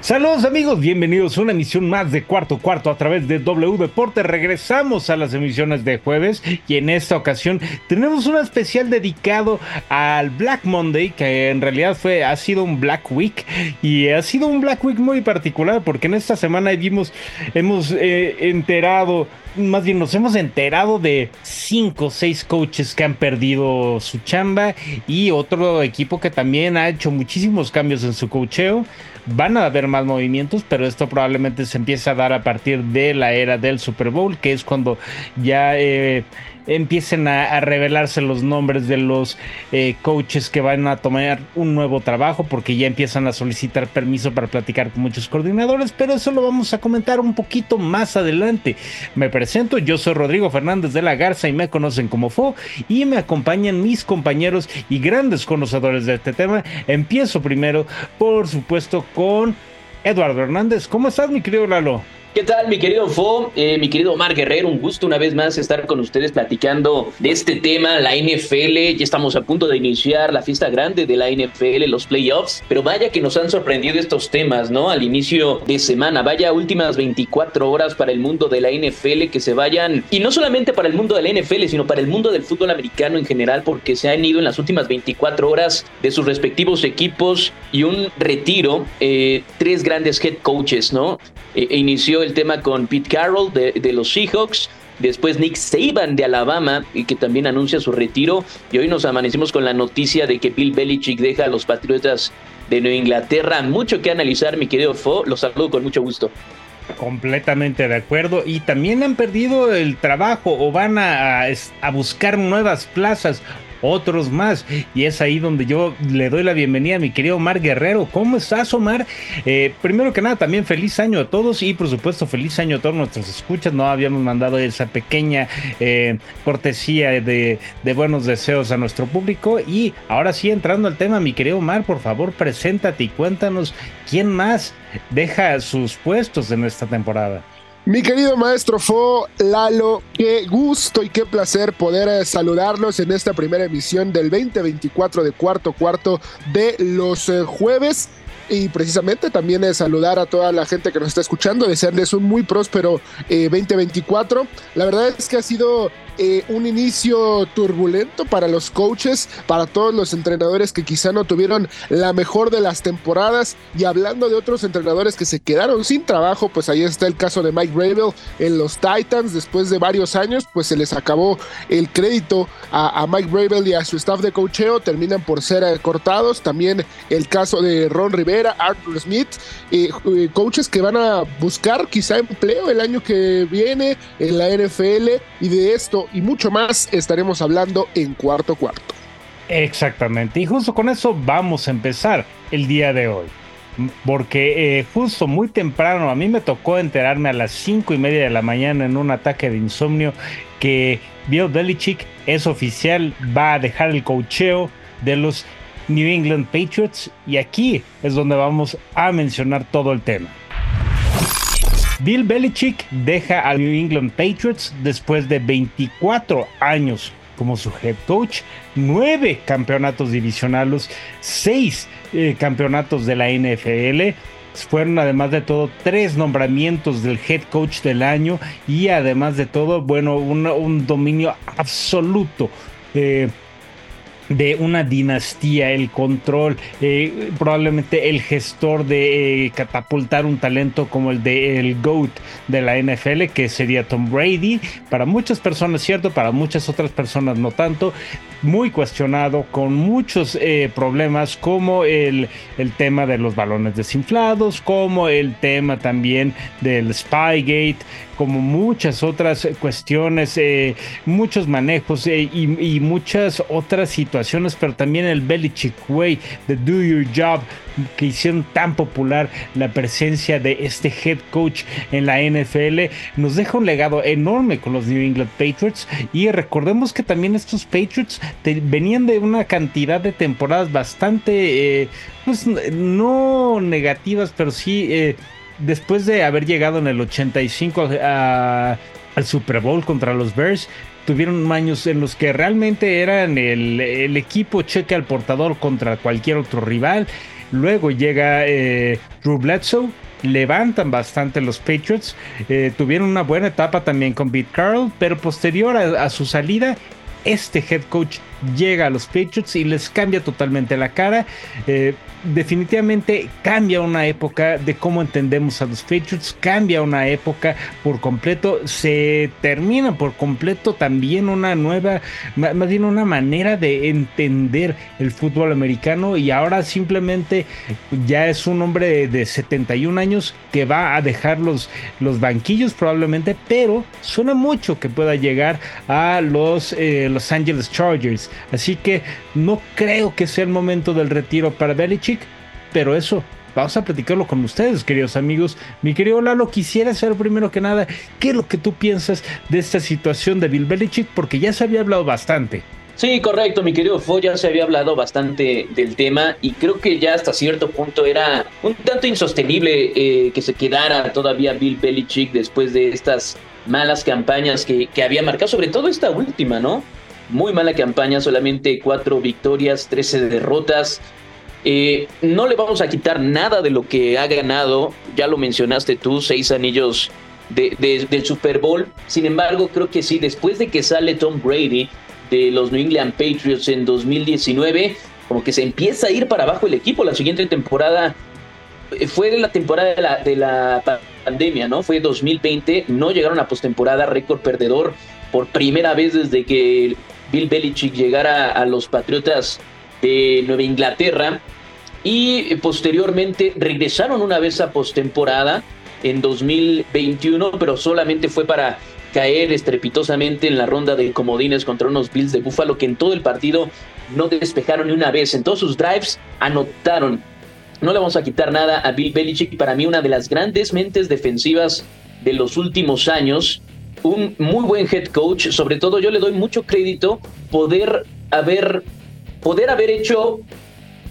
Saludos amigos, bienvenidos a una emisión más de Cuarto Cuarto a través de W Deporte. Regresamos a las emisiones de jueves y en esta ocasión tenemos un especial dedicado al Black Monday, que en realidad fue, ha sido un Black Week y ha sido un Black Week muy particular porque en esta semana hemos eh, enterado más bien nos hemos enterado de cinco o seis coaches que han perdido su chamba y otro equipo que también ha hecho muchísimos cambios en su cocheo. Van a haber más movimientos, pero esto probablemente se empieza a dar a partir de la era del Super Bowl, que es cuando ya eh, empiecen a, revelarse los nombres de los eh, coaches que van a tomar un nuevo trabajo porque ya empiezan a solicitar permiso para platicar con muchos coordinadores, pero eso lo vamos a comentar un poquito más adelante. Me presento, yo soy Rodrigo Fernández de la Garza y me conocen como Fo y me acompañan mis compañeros y grandes conocedores de este tema. Empiezo primero, por supuesto, con Eduardo Hernández. ¿Cómo estás, mi querido Lalo? ¿Qué tal, mi querido Fo? Eh, mi querido Omar Guerrero, un gusto una vez más estar con ustedes platicando de este tema, la NFL. Ya estamos a punto de iniciar la fiesta grande de la NFL, los playoffs. Pero vaya que nos han sorprendido estos temas, ¿no? Al inicio de semana. Vaya últimas 24 horas para el mundo de la NFL que se vayan. Y no solamente para el mundo de la NFL, sino para el mundo del fútbol americano en general, porque se han ido en las últimas 24 horas de sus respectivos equipos y un retiro. Eh, tres grandes head coaches, ¿no? E, e el tema con Pete Carroll de, de los Seahawks. Después Nick Saban de Alabama, y que también anuncia su retiro. Y hoy nos amanecimos con la noticia de que Bill Belichick deja a los Patriotas de Nueva Inglaterra. Mucho que analizar, mi querido Fo. Los saludo con mucho gusto. Completamente de acuerdo. Y también han perdido el trabajo o van a, a buscar nuevas plazas otros más. Y es ahí donde yo le doy la bienvenida a mi querido Omar Guerrero. ¿Cómo estás, Omar? Eh, primero que nada, también feliz año a todos y por supuesto feliz año a todos nuestros escuchas. No habíamos mandado esa pequeña eh, cortesía de, de, buenos deseos a nuestro público. Y ahora sí, entrando al tema, mi querido Omar, por favor, preséntate y cuéntanos quién más deja sus puestos en esta temporada. Mi querido maestro Fo, Lalo, qué gusto y qué placer poder eh, saludarlos en esta primera emisión del 2024 de cuarto cuarto de los eh, jueves y precisamente también es saludar a toda la gente que nos está escuchando, desearles un muy próspero 2024. La verdad es que ha sido eh, un inicio turbulento para los coaches, para todos los entrenadores que quizá no tuvieron la mejor de las temporadas. Y hablando de otros entrenadores que se quedaron sin trabajo, pues ahí está el caso de Mike Rabel en los Titans. Después de varios años, pues se les acabó el crédito a, Mike Rabel y a su staff de coacheo. Terminan por ser eh, cortados. También el caso de Ron Rivera, Arthur Smith, eh, coaches que van a buscar quizá empleo el año que viene en la NFL. Y de esto y mucho más estaremos hablando en cuarto cuarto. Exactamente, y justo con eso vamos a empezar el día de hoy. Porque eh, justo muy temprano a mí me tocó enterarme a las cinco y media de la mañana en un ataque de insomnio que Bill Belichick es oficial, va a dejar el cocheo de los New England Patriots y aquí es donde vamos a mencionar todo el tema. Bill Belichick deja a New England Patriots después de 24 años como su head coach, nueve campeonatos divisionales, seis eh, campeonatos de la NFL. Fueron además de todo tres nombramientos del head coach del año y además de todo, bueno, un, dominio absoluto. Eh, de una dinastía, el control, eh, probablemente el gestor de eh, catapultar un talento como el de el GOAT de la NFL, que sería Tom Brady. Para muchas personas, cierto, para muchas otras personas no tanto. Muy cuestionado, con muchos eh, problemas, como el, el tema de los balones desinflados, como el tema también del Spygate, como muchas otras cuestiones, muchos manejos y, y muchas otras situaciones situaciones, pero también el Belichick Way, de Do Your Job, que hicieron tan popular la presencia de este head coach en la NFL, nos deja un legado enorme con los New England Patriots. Y recordemos que también estos Patriots venían de una cantidad de temporadas bastante, eh, pues no negativas, pero sí. Después de haber llegado en el 85 al Super Bowl contra los Bears, tuvieron años en los que realmente eran el, equipo cheque al portador contra cualquier otro rival. Luego llega eh, Drew Bledsoe, levantan bastante los Patriots. Eh, tuvieron una buena etapa también con Pete Carroll, pero posterior a, su salida, este head coach llega a los Patriots y les cambia totalmente la cara. Eh, definitivamente cambia una época de cómo entendemos a los Patriots, cambia una época por completo, se termina por completo también una nueva, más bien una manera de entender el fútbol americano y ahora simplemente ya es un hombre de 71 años que va a dejar los, los banquillos probablemente, pero suena mucho que pueda llegar a los eh, Los Angeles Chargers, así que no creo que sea el momento del retiro para Belichick, pero eso vamos a platicarlo con ustedes, queridos amigos. Mi querido Lalo, quisiera saber primero que nada qué es lo que tú piensas de esta situación de Bill Belichick, porque ya se había hablado bastante. Sí, correcto, mi querido Fo, ya se había hablado bastante del tema y creo que ya hasta cierto punto era un tanto insostenible eh, que se quedara todavía Bill Belichick después de estas malas campañas que, que había marcado, sobre todo esta última, ¿no? Muy mala campaña, solamente cuatro victorias, trece derrotas. Eh, no le vamos a quitar nada de lo que ha ganado, ya lo mencionaste tú, seis anillos del Super Bowl. Sin embargo, creo que sí, después de que sale Tom Brady de los New England Patriots en 2019, como que se empieza a ir para abajo el equipo. La siguiente temporada eh, fue la temporada de la, de la pandemia, ¿no? Fue 2020, no llegaron a postemporada, récord perdedor por primera vez desde que Bill Belichick llegara a los Patriotas de Nueva Inglaterra y posteriormente regresaron una vez a postemporada en 2021, pero solamente fue para caer estrepitosamente en la ronda de comodines contra unos Bills de Buffalo que en todo el partido no despejaron ni una vez. En todos sus drives anotaron. No le vamos a quitar nada a Bill Belichick, para mí una de las grandes mentes defensivas de los últimos años. Un muy buen head coach, sobre todo yo le doy mucho crédito poder haber poder haber hecho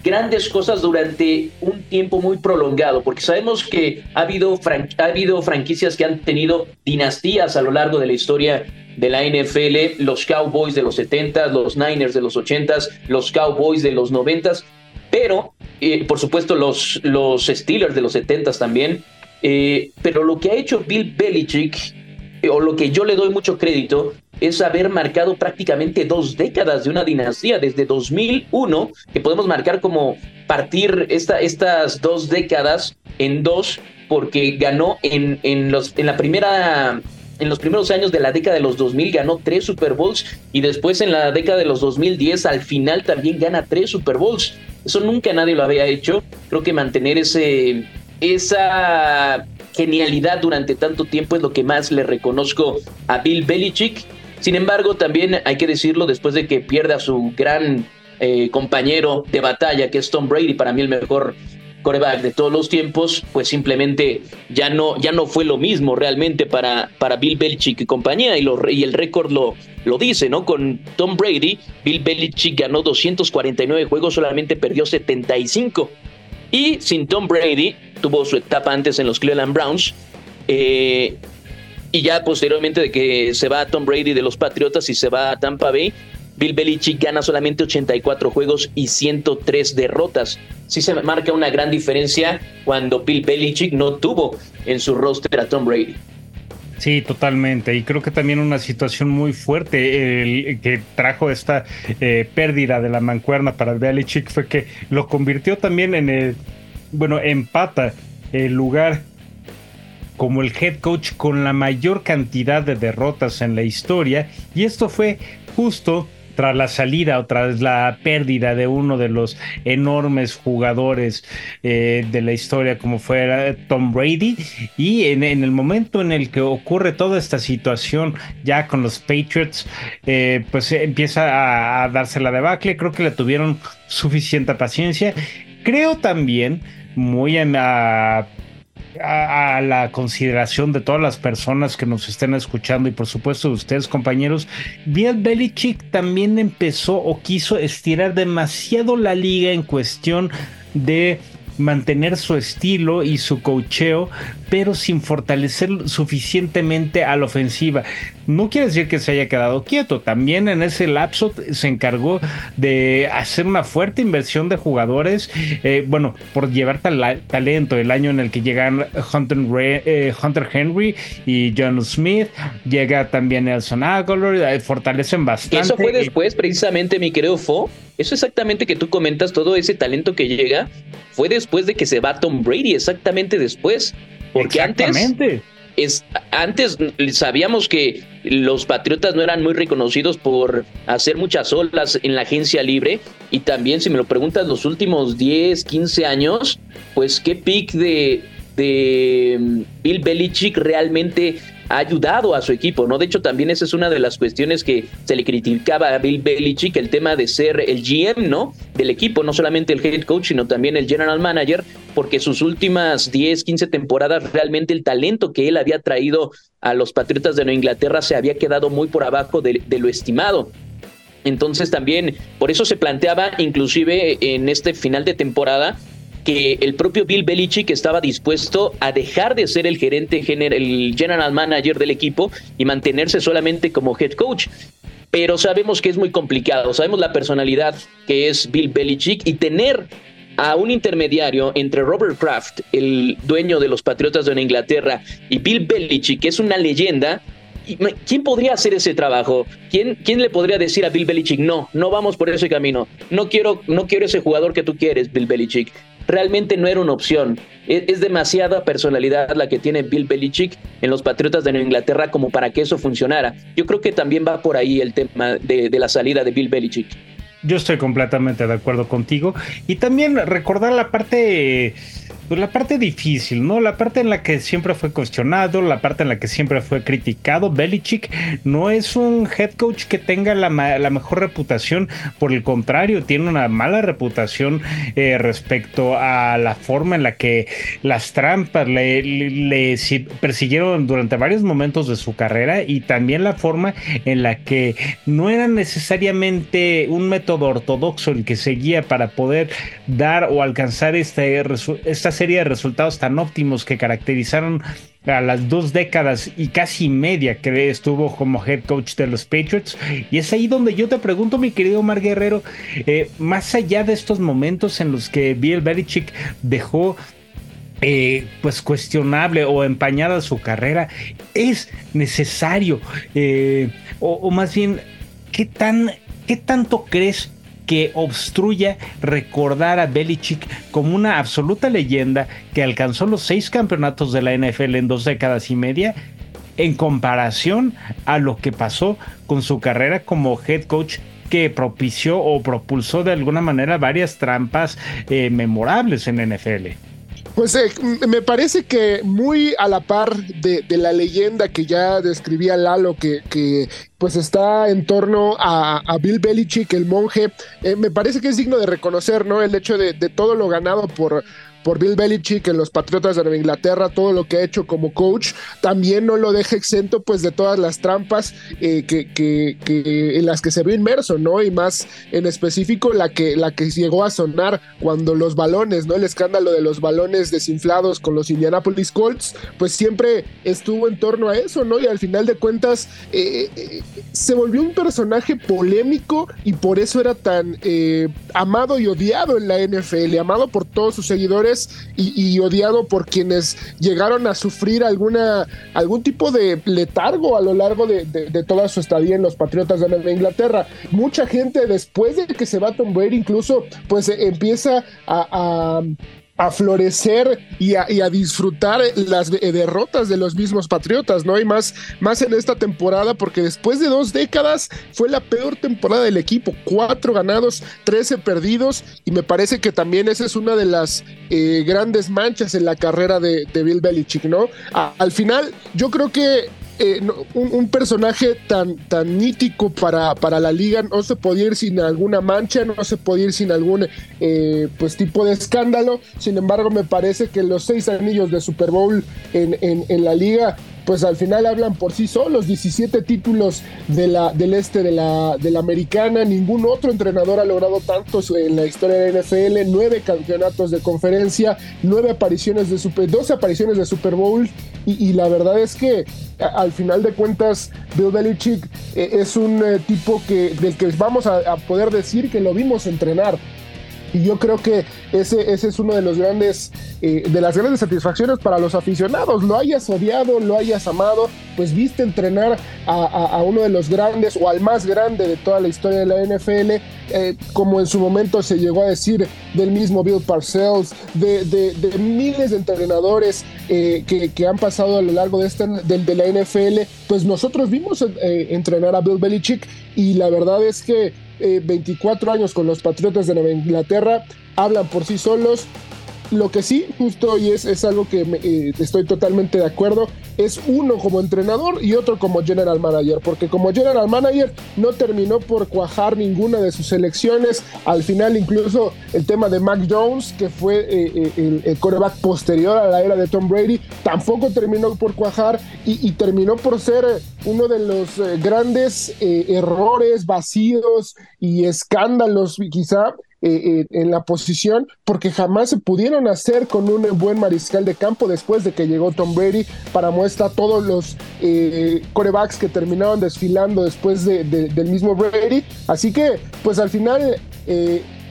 grandes cosas durante un tiempo muy prolongado, porque sabemos que ha habido, ha habido franquicias que han tenido dinastías a lo largo de la historia de la NFL, los Cowboys de los 70 los Niners de los 80s, los Cowboys de los 90s, pero eh, por supuesto los, los Steelers de los 70s también. Eh, pero lo que ha hecho Bill Belichick, o lo que yo le doy mucho crédito, es haber marcado prácticamente dos décadas de una dinastía, desde 2001, que podemos marcar como partir esta, estas dos décadas en dos, porque ganó en, en, los, en la primera en los primeros años de la década de los 2000 ganó tres Super Bowls y después en la década de los 2010 al final también gana tres Super Bowls. Eso nunca nadie lo había hecho. Creo que mantener ese, esa genialidad durante tanto tiempo es lo que más le reconozco a Bill Belichick sin embargo, también hay que decirlo, después de que pierde a su gran eh, compañero de batalla, que es Tom Brady, para mí el mejor coreback de todos los tiempos, pues simplemente ya no, ya no fue lo mismo realmente para, para Bill Belichick y compañía, y, y el récord lo, lo dice, ¿no? Con Tom Brady, Bill Belichick ganó 249 juegos, solamente perdió 75. Y sin Tom Brady, tuvo su etapa antes en los Cleveland Browns, eh, y ya posteriormente de que se va Tom Brady de los Patriotas y se va a Tampa Bay, Bill Belichick gana solamente 84 juegos y 103 derrotas. Sí se marca una gran diferencia cuando Bill Belichick no tuvo en su roster a Tom Brady. Sí, totalmente. Y creo que también una situación muy fuerte que trajo esta eh, pérdida de la mancuerna para Belichick fue que lo convirtió también en el, bueno, empata el lugar como el head coach con la mayor cantidad de derrotas en la historia y esto fue justo tras la salida o tras la pérdida de uno de los enormes jugadores eh, de la historia como fue Tom Brady. Y en, el momento en el que ocurre toda esta situación ya con los Patriots eh, pues empieza a, darse la debacle. Creo que le tuvieron suficiente paciencia. Creo también muy en la a, la consideración de todas las personas que nos estén escuchando y por supuesto de ustedes compañeros, Bill Belichick también empezó o quiso estirar demasiado la liga en cuestión de mantener su estilo y su cocheo, pero sin fortalecer suficientemente a la ofensiva. No quiere decir que se haya quedado quieto, también en ese lapso se encargó de hacer una fuerte inversión de jugadores, eh, bueno, por llevar talento, el año en el que llegan Hunter, eh, Hunter Henry y John Smith, llega también Nelson Aguilar, eh, fortalecen bastante. Eso fue después, precisamente, mi querido Fo, eso exactamente que tú comentas, todo ese talento que llega, fue después de que se va Tom Brady, exactamente después. Porque antes, es, antes sabíamos que los Patriotas no eran muy reconocidos por hacer muchas olas en la agencia libre. Y también, si me lo preguntas, los últimos 10, 15 años, pues qué pick de, de mm, Bill Belichick realmente ha ayudado a su equipo, ¿no? De hecho, también esa es una de las cuestiones que se le criticaba a Bill Belichick, el tema de ser el GM, ¿no? Del equipo, no solamente el head coach, sino también el general manager, porque sus últimas 10, 15 temporadas, realmente el talento que él había traído a los Patriotas de Nueva Inglaterra se había quedado muy por abajo de, de lo estimado. Entonces también, por eso se planteaba, inclusive en este final de temporada, que el propio Bill Belichick estaba dispuesto a dejar de ser el gerente general, el general manager del equipo y mantenerse solamente como head coach. Pero sabemos que es muy complicado, sabemos la personalidad que es Bill Belichick y tener a un intermediario entre Robert Kraft, el dueño de los Patriotas de Inglaterra, y Bill Belichick, que es una leyenda, ¿Quién podría hacer ese trabajo? ¿Quién, ¿Quién le podría decir a Bill Belichick, no, no vamos por ese camino? No quiero, no quiero ese jugador que tú quieres, Bill Belichick realmente no era una opción. Es, demasiada personalidad la que tiene Bill Belichick en los Patriotas de Nueva Inglaterra como para que eso funcionara. Yo creo que también va por ahí el tema de, de la salida de Bill Belichick. Yo estoy completamente de acuerdo contigo. Y también recordar la parte pues la parte difícil, ¿no? La parte en la que siempre fue cuestionado, la parte en la que siempre fue criticado. Belichick no es un head coach que tenga la, mejor reputación, por el contrario, tiene una mala reputación eh, respecto a la forma en la que las trampas le, le, persiguieron durante varios momentos de su carrera y también la forma en la que no era necesariamente un método ortodoxo el que seguía para poder dar o alcanzar este, estas serie de resultados tan óptimos que caracterizaron a las dos décadas y casi media que estuvo como head coach de los Patriots. Y es ahí donde yo te pregunto, mi querido Mar Guerrero, eh, más allá de estos momentos en los que Bill Belichick dejó eh, pues cuestionable o empañada su carrera, es necesario, eh, o, más bien, ¿qué, tan, ¿qué tanto crees que obstruya recordar a Belichick como una absoluta leyenda que alcanzó los seis campeonatos de la NFL en dos décadas y media en comparación a lo que pasó con su carrera como head coach que propició o propulsó de alguna manera varias trampas eh, memorables en NFL. Pues eh, me parece que muy a la par de, la leyenda que ya describía Lalo, que, que pues está en torno a, Bill Belichick, el monje, eh, me parece que es digno de reconocer, ¿no? El hecho de, de todo lo ganado por, por Bill Belichick en los Patriotas de Nueva Inglaterra, todo lo que ha hecho como coach, también no lo deja exento pues de todas las trampas eh, que, en las que se vio inmerso, ¿no? Y más en específico la que, la que llegó a sonar cuando los balones, ¿no? El escándalo de los balones desinflados con los Indianapolis Colts, pues siempre estuvo en torno a eso, ¿no? Y al final de cuentas eh, eh, se volvió un personaje polémico y por eso era tan amado y odiado en la NFL, amado por todos sus seguidores y, odiado por quienes llegaron a sufrir alguna, algún tipo de letargo a lo largo de, toda su estadía en los Patriotas de Nueva Inglaterra. Mucha gente después de que se va Tom Brady incluso pues empieza a a florecer y a, disfrutar las derrotas de los mismos Patriotas, ¿no? hay más, más en esta temporada, porque después de dos décadas fue la peor temporada del equipo, cuatro ganados, trece perdidos, y me parece que también esa es una de las eh, grandes manchas en la carrera de, Bill Belichick, ¿no? al final, yo creo que eh, un, personaje tan, tan mítico para, para la liga no se podía ir sin alguna mancha, no se podía ir sin algún eh, pues tipo de escándalo. Sin embargo, me parece que los seis anillos de Super Bowl en, en, en la liga pues al final hablan por sí solos, 17 títulos de la, del este de la, de la americana, ningún otro entrenador ha logrado tantos en la historia de la NFL, nueve campeonatos de conferencia, nueve apariciones de Super, 12 apariciones de Super Bowl, y, la verdad es que al final de cuentas Bill Belichick eh, es un eh, tipo que, del que vamos a poder decir que lo vimos entrenar, y yo creo que ese, ese es uno de los grandes, eh, de las grandes satisfacciones para los aficionados. Lo hayas odiado, lo hayas amado, pues viste entrenar a, uno de los grandes o al más grande de toda la historia de la NFL, eh, como en su momento se llegó a decir del mismo Bill Parcells, de, miles de entrenadores eh, que, han pasado a lo largo de, este, de, la NFL, pues nosotros vimos entrenar a Bill Belichick y la verdad es que 24 eh, años con los Patriotas de Nueva Inglaterra, hablan por sí solos. Lo que sí, justo y es, es algo que eh, estoy totalmente de acuerdo, es uno como entrenador y otro como general manager, porque como general manager no terminó por cuajar ninguna de sus selecciones. Al final, incluso el tema de Mac Jones, que fue eh, el, el, coreback posterior a la era de Tom Brady, tampoco terminó por cuajar y, terminó por ser uno de los grandes errores, vacíos y escándalos, quizá, eh, eh, en la posición porque jamás se pudieron hacer con un buen mariscal de campo después de que llegó Tom Brady para muestra todos los eh, corebacks que terminaron desfilando después del mismo Brady. Así que pues al final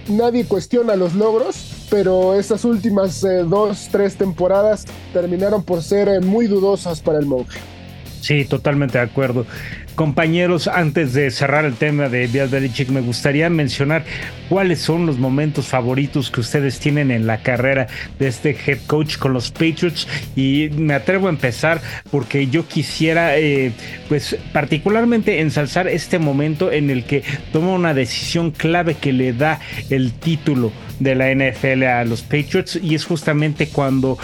nadie cuestiona los logros, pero estas últimas dos, tres temporadas terminaron por ser muy dudosas para el monje. Sí, totalmente de acuerdo. Compañeros, antes de cerrar el tema de Bill Belichick, me gustaría mencionar cuáles son los momentos favoritos que ustedes tienen en la carrera de este head coach con los Patriots. Y me atrevo a empezar porque yo quisiera, eh, pues, particularmente ensalzar este momento en el que toma una decisión clave que le da el título de la NFL a los Patriots y es justamente cuando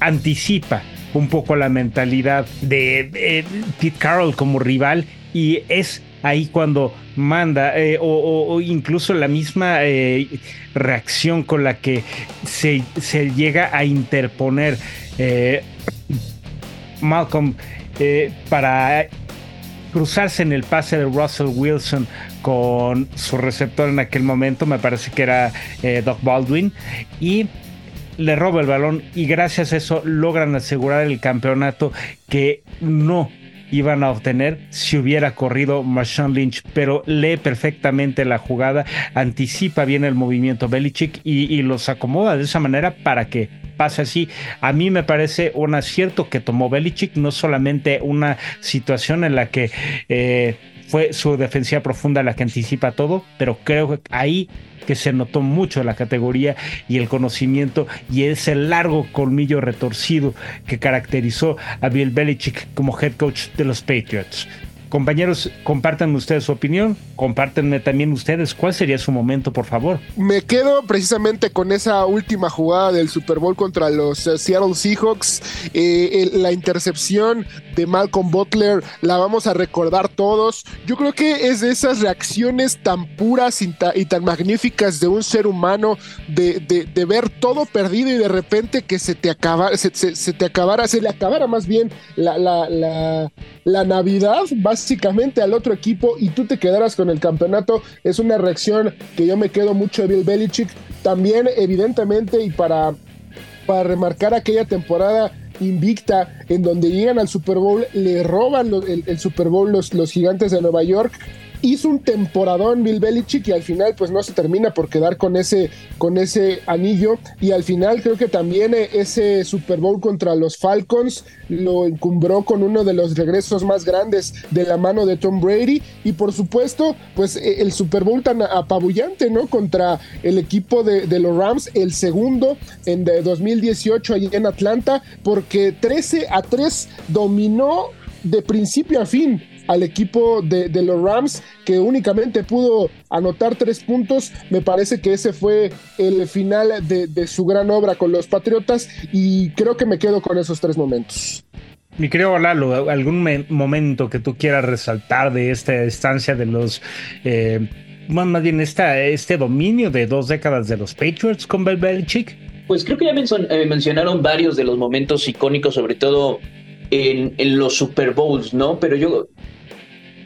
anticipa un poco la mentalidad de Pete Carroll como rival y es ahí cuando manda eh, o, incluso la misma eh, reacción con la que se, llega a interponer eh, Malcolm para cruzarse en el pase de Russell Wilson con su receptor en aquel momento, me parece que era Doc Baldwin, y le roba el balón y gracias a eso logran asegurar el campeonato que no iban a obtener si hubiera corrido Marshawn Lynch, pero lee perfectamente la jugada, anticipa bien el movimiento Belichick y, los acomoda de esa manera para que pase así. A mí me parece un acierto que tomó Belichick, no solamente una situación en la que eh, fue su defensiva profunda la que anticipa todo, pero creo que ahí que se notó mucho la categoría y el conocimiento y ese largo colmillo retorcido que caracterizó a Bill Belichick como head coach de los Patriots. Compañeros, compartan ustedes su opinión, compártenme también ustedes cuál sería su momento, por favor. Me quedo precisamente con esa última jugada del Super Bowl contra los eh, Seattle Seahawks, eh, la intercepción de Malcolm Butler, la vamos a recordar todos. Yo creo que es de esas reacciones tan puras y, tan magníficas de un ser humano, de, ver todo perdido y de repente que se te, acaba, se, te acabara, se le acabara más bien la, la, la, la Navidad, vas básicamente al otro equipo y tú te quedaras con el campeonato, es una reacción que yo me quedo mucho de Bill Belichick. También, evidentemente, y para, para remarcar aquella temporada invicta en donde llegan al Super Bowl, le roban el, Super Bowl los, los gigantes de Nueva York hizo un temporadón Bill Belichick y al final pues no se termina por quedar con ese, con ese anillo y al final creo que también eh, ese Super Bowl contra los Falcons lo encumbró con uno de los regresos más grandes de la mano de Tom Brady y por supuesto pues eh, el Super Bowl tan apabullante, ¿no? Contra el equipo de, de los Rams, el segundo en de 2018 allí en Atlanta, porque 13 a 3 dominó de principio a fin al equipo de, de, los Rams, que únicamente pudo anotar tres puntos. Me parece que ese fue el final de, de, su gran obra con los Patriotas y creo que me quedo con esos tres momentos. Mi querido Lalo, ¿algún momento que tú quieras resaltar de esta estancia de los... Eh, más bien esta, este dominio de dos décadas de los Patriots con Bill Belichick? Pues creo que ya eh, mencionaron varios de los momentos icónicos, sobre todo en, los Super Bowls, ¿no? Pero yo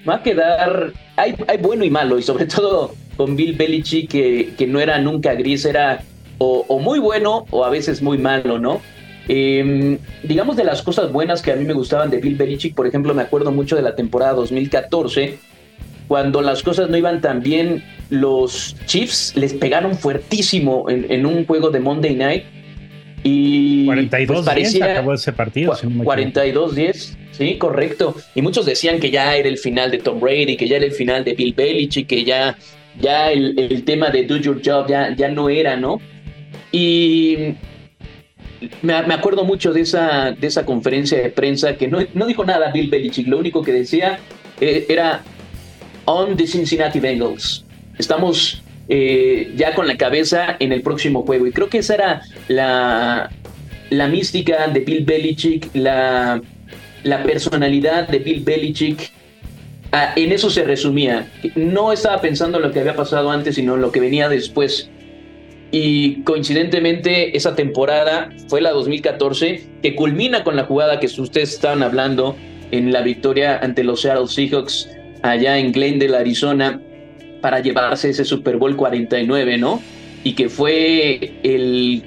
va a quedar, hay, bueno y malo, y sobre todo con Bill Belichick, que, no era nunca gris, era o, muy bueno o a veces muy malo, ¿no? Eh, digamos de las cosas buenas que a mí me gustaban de Bill Belichick, por ejemplo, me acuerdo mucho de la temporada 2014, cuando las cosas no iban tan bien, los Chiefs les pegaron fuertísimo en un juego de Monday Night. Y 42 pues parecía, acabó ese partido. Si no 42-10, sí, correcto. Y muchos decían que ya era el final de Tom Brady, que ya era el final de Bill Belichick, que ya, ya el, el tema de Do Your Job ya, ya no era, ¿no? Y me, me, acuerdo mucho de esa, de esa conferencia de prensa que no, no dijo nada Bill Belichick, lo único que decía eh, era on the Cincinnati Bengals. Estamos eh, ya con la cabeza en el próximo juego. Y creo que esa era la, la mística de Bill Belichick, la, la personalidad de Bill Belichick. Ah, en eso se resumía. No estaba pensando en lo que había pasado antes, sino en lo que venía después. Y coincidentemente esa temporada fue la 2014 que culmina con la jugada que ustedes estaban hablando en la victoria ante los Seattle Seahawks allá en Glendale, Arizona, para llevarse ese Super Bowl 49, ¿no? Y que fue el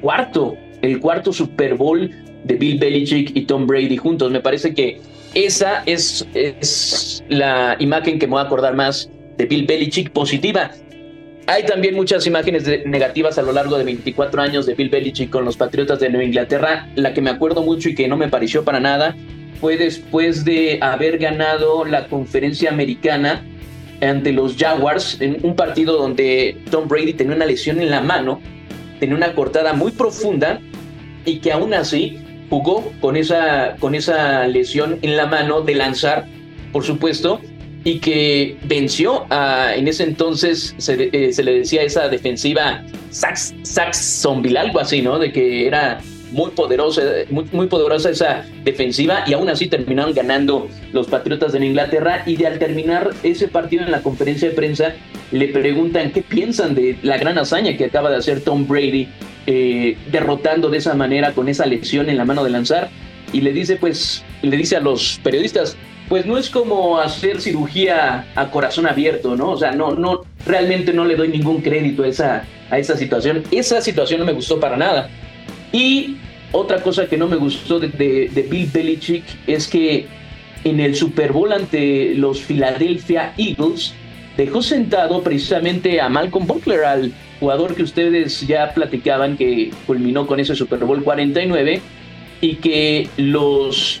cuarto, el cuarto Super Bowl de Bill Belichick y Tom Brady juntos. Me parece que esa es, es la imagen que me voy a acordar más de Bill Belichick positiva. Hay también muchas imágenes de, negativas a lo largo de 24 años de Bill Belichick con los Patriotas de Nueva Inglaterra. La que me acuerdo mucho y que no me pareció para nada fue después de haber ganado la conferencia americana ante los Jaguars en un partido donde Tom Brady tenía una lesión en la mano, tenía una cortada muy profunda y que aún así jugó con esa, con esa lesión en la mano de lanzar, por supuesto, y que venció a, en ese entonces se, eh, le decía esa defensiva Sax, Saxonville, algo así, ¿no? De que era muy poderosa, muy, muy, poderosa esa defensiva y aún así terminaron ganando los Patriotas de Inglaterra y de al terminar ese partido en la conferencia de prensa le preguntan qué piensan de la gran hazaña que acaba de hacer Tom Brady eh, derrotando de esa manera con esa lesión en la mano de lanzar y le dice pues le dice a los periodistas pues no es como hacer cirugía a corazón abierto, ¿no? O sea, no, no, realmente no le doy ningún crédito a esa, a esa situación. Esa situación no me gustó para nada. Y otra cosa que no me gustó de, Bill Belichick es que en el Super Bowl ante los Philadelphia Eagles dejó sentado precisamente a Malcolm Butler, al jugador que ustedes ya platicaban que culminó con ese Super Bowl 49 y que los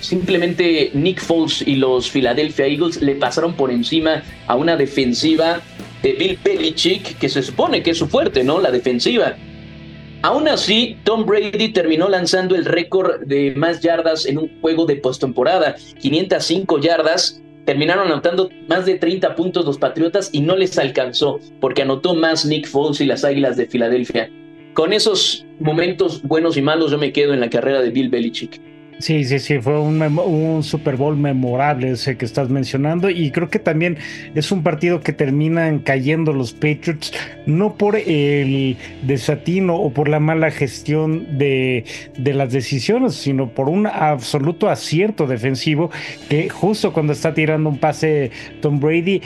simplemente Nick Foles y los Philadelphia Eagles le pasaron por encima a una defensiva de Bill Belichick que se supone que es su fuerte, ¿no? La defensiva. Aún así, Tom Brady terminó lanzando el récord de más yardas en un juego de postemporada, 505 yardas. Terminaron anotando más de 30 puntos los Patriotas y no les alcanzó, porque anotó más Nick Foles y las Águilas de Filadelfia. Con esos momentos buenos y malos, yo me quedo en la carrera de Bill Belichick. Sí, sí, sí, fue un, un, Super Bowl memorable ese que estás mencionando y creo que también es un partido que terminan cayendo los Patriots no por el desatino o por la mala gestión de, las decisiones, sino por un absoluto acierto defensivo que justo cuando está tirando un pase Tom Brady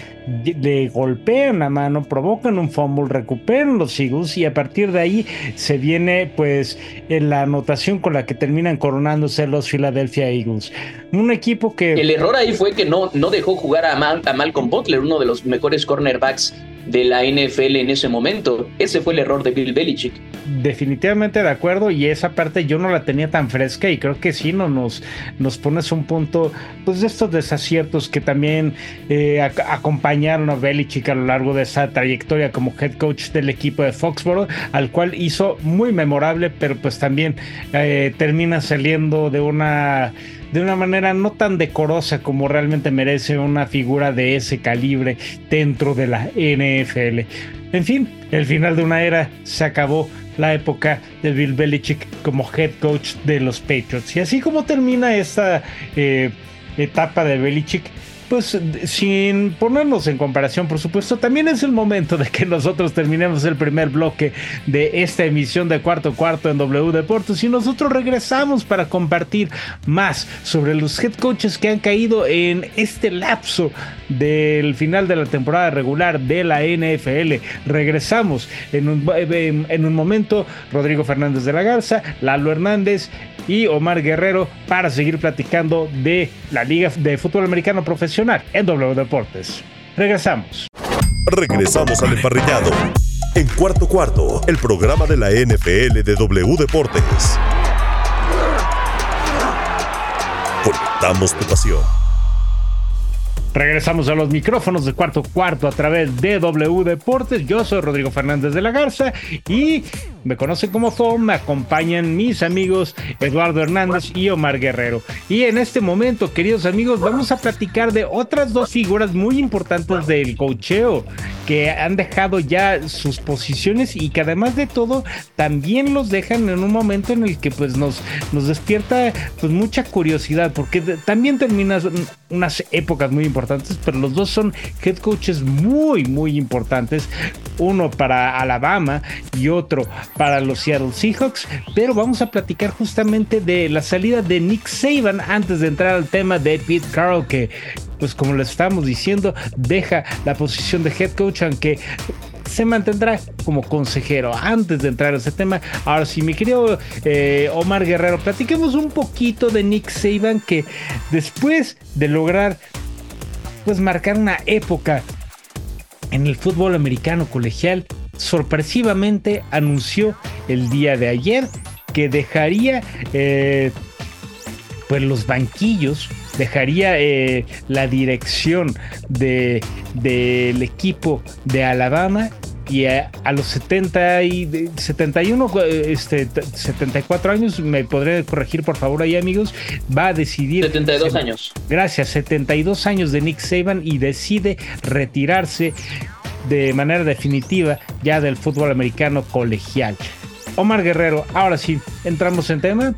le golpean la mano, provocan un fumble, recuperan los Eagles y a partir de ahí se viene pues la anotación con la que terminan coronándose los los Philadelphia Eagles. Un equipo que... El error ahí fue que no, no dejó jugar a, a Malcolm Butler, uno de los mejores cornerbacks de la NFL en ese momento. Ese fue el error de Bill Belichick. Definitivamente de acuerdo y esa parte yo no la tenía tan fresca y creo que sí no nos, nos pones un punto pues de estos desaciertos que también eh, acompañaron a Belichick a lo largo de esa trayectoria como head coach del equipo de Foxborough al cual hizo muy memorable pero pues también eh, termina saliendo de una de una manera no tan decorosa como realmente merece una figura de ese calibre dentro de la NFL. En fin, el final de una era se acabó la época de Bill Belichick como head coach de los Patriots. Y así como termina esta eh, etapa de Belichick, pues sin ponernos en comparación, por supuesto, también es el momento de que nosotros terminemos el primer bloque de esta emisión de cuarto cuarto en W Deportes y nosotros regresamos para compartir más sobre los head coaches que han caído en este lapso del final de la temporada regular de la NFL. Regresamos en un, en un momento, Rodrigo Fernández de la Garza, Lalo Hernández y Omar Guerrero para seguir platicando de la Liga de Fútbol Americano Profesional en W Deportes. Regresamos. Regresamos al emparrillado. En cuarto cuarto, el programa de la NFL de W Deportes. Conectamos tu pasión. Regresamos a los micrófonos de cuarto cuarto a través de W Deportes. Yo soy Rodrigo Fernández de la Garza y me conocen como Thor. Me acompañan mis amigos Eduardo Hernández y Omar Guerrero. Y en este momento, queridos amigos, vamos a platicar de otras dos figuras muy importantes del cocheo que han dejado ya sus posiciones y que además de todo también los dejan en un momento en el que pues nos, nos despierta pues mucha curiosidad porque también terminas unas épocas muy importantes pero los dos son head coaches muy, muy importantes. Uno para Alabama y otro para los Seattle Seahawks. Pero vamos a platicar justamente de la salida de Nick Saban antes de entrar al tema de Pete Carroll, que, pues como les estamos diciendo, deja la posición de head coach, aunque se mantendrá como consejero. Antes de entrar a ese tema, ahora sí, mi querido eh, Omar Guerrero, platiquemos un poquito de Nick Saban que después de lograr pues marcar una época en el fútbol americano colegial, sorpresivamente anunció el día de ayer que dejaría eh, pues los banquillos, dejaría eh, la dirección del equipo de Alabama y a, los 70 y 71, este, 74 años, me podré corregir por favor ahí amigos, va a decidir... 72 años. Gracias, 72 años de Nick Saban y decide retirarse de manera definitiva ya del fútbol americano colegial. Omar Guerrero, ahora sí, entramos en tema.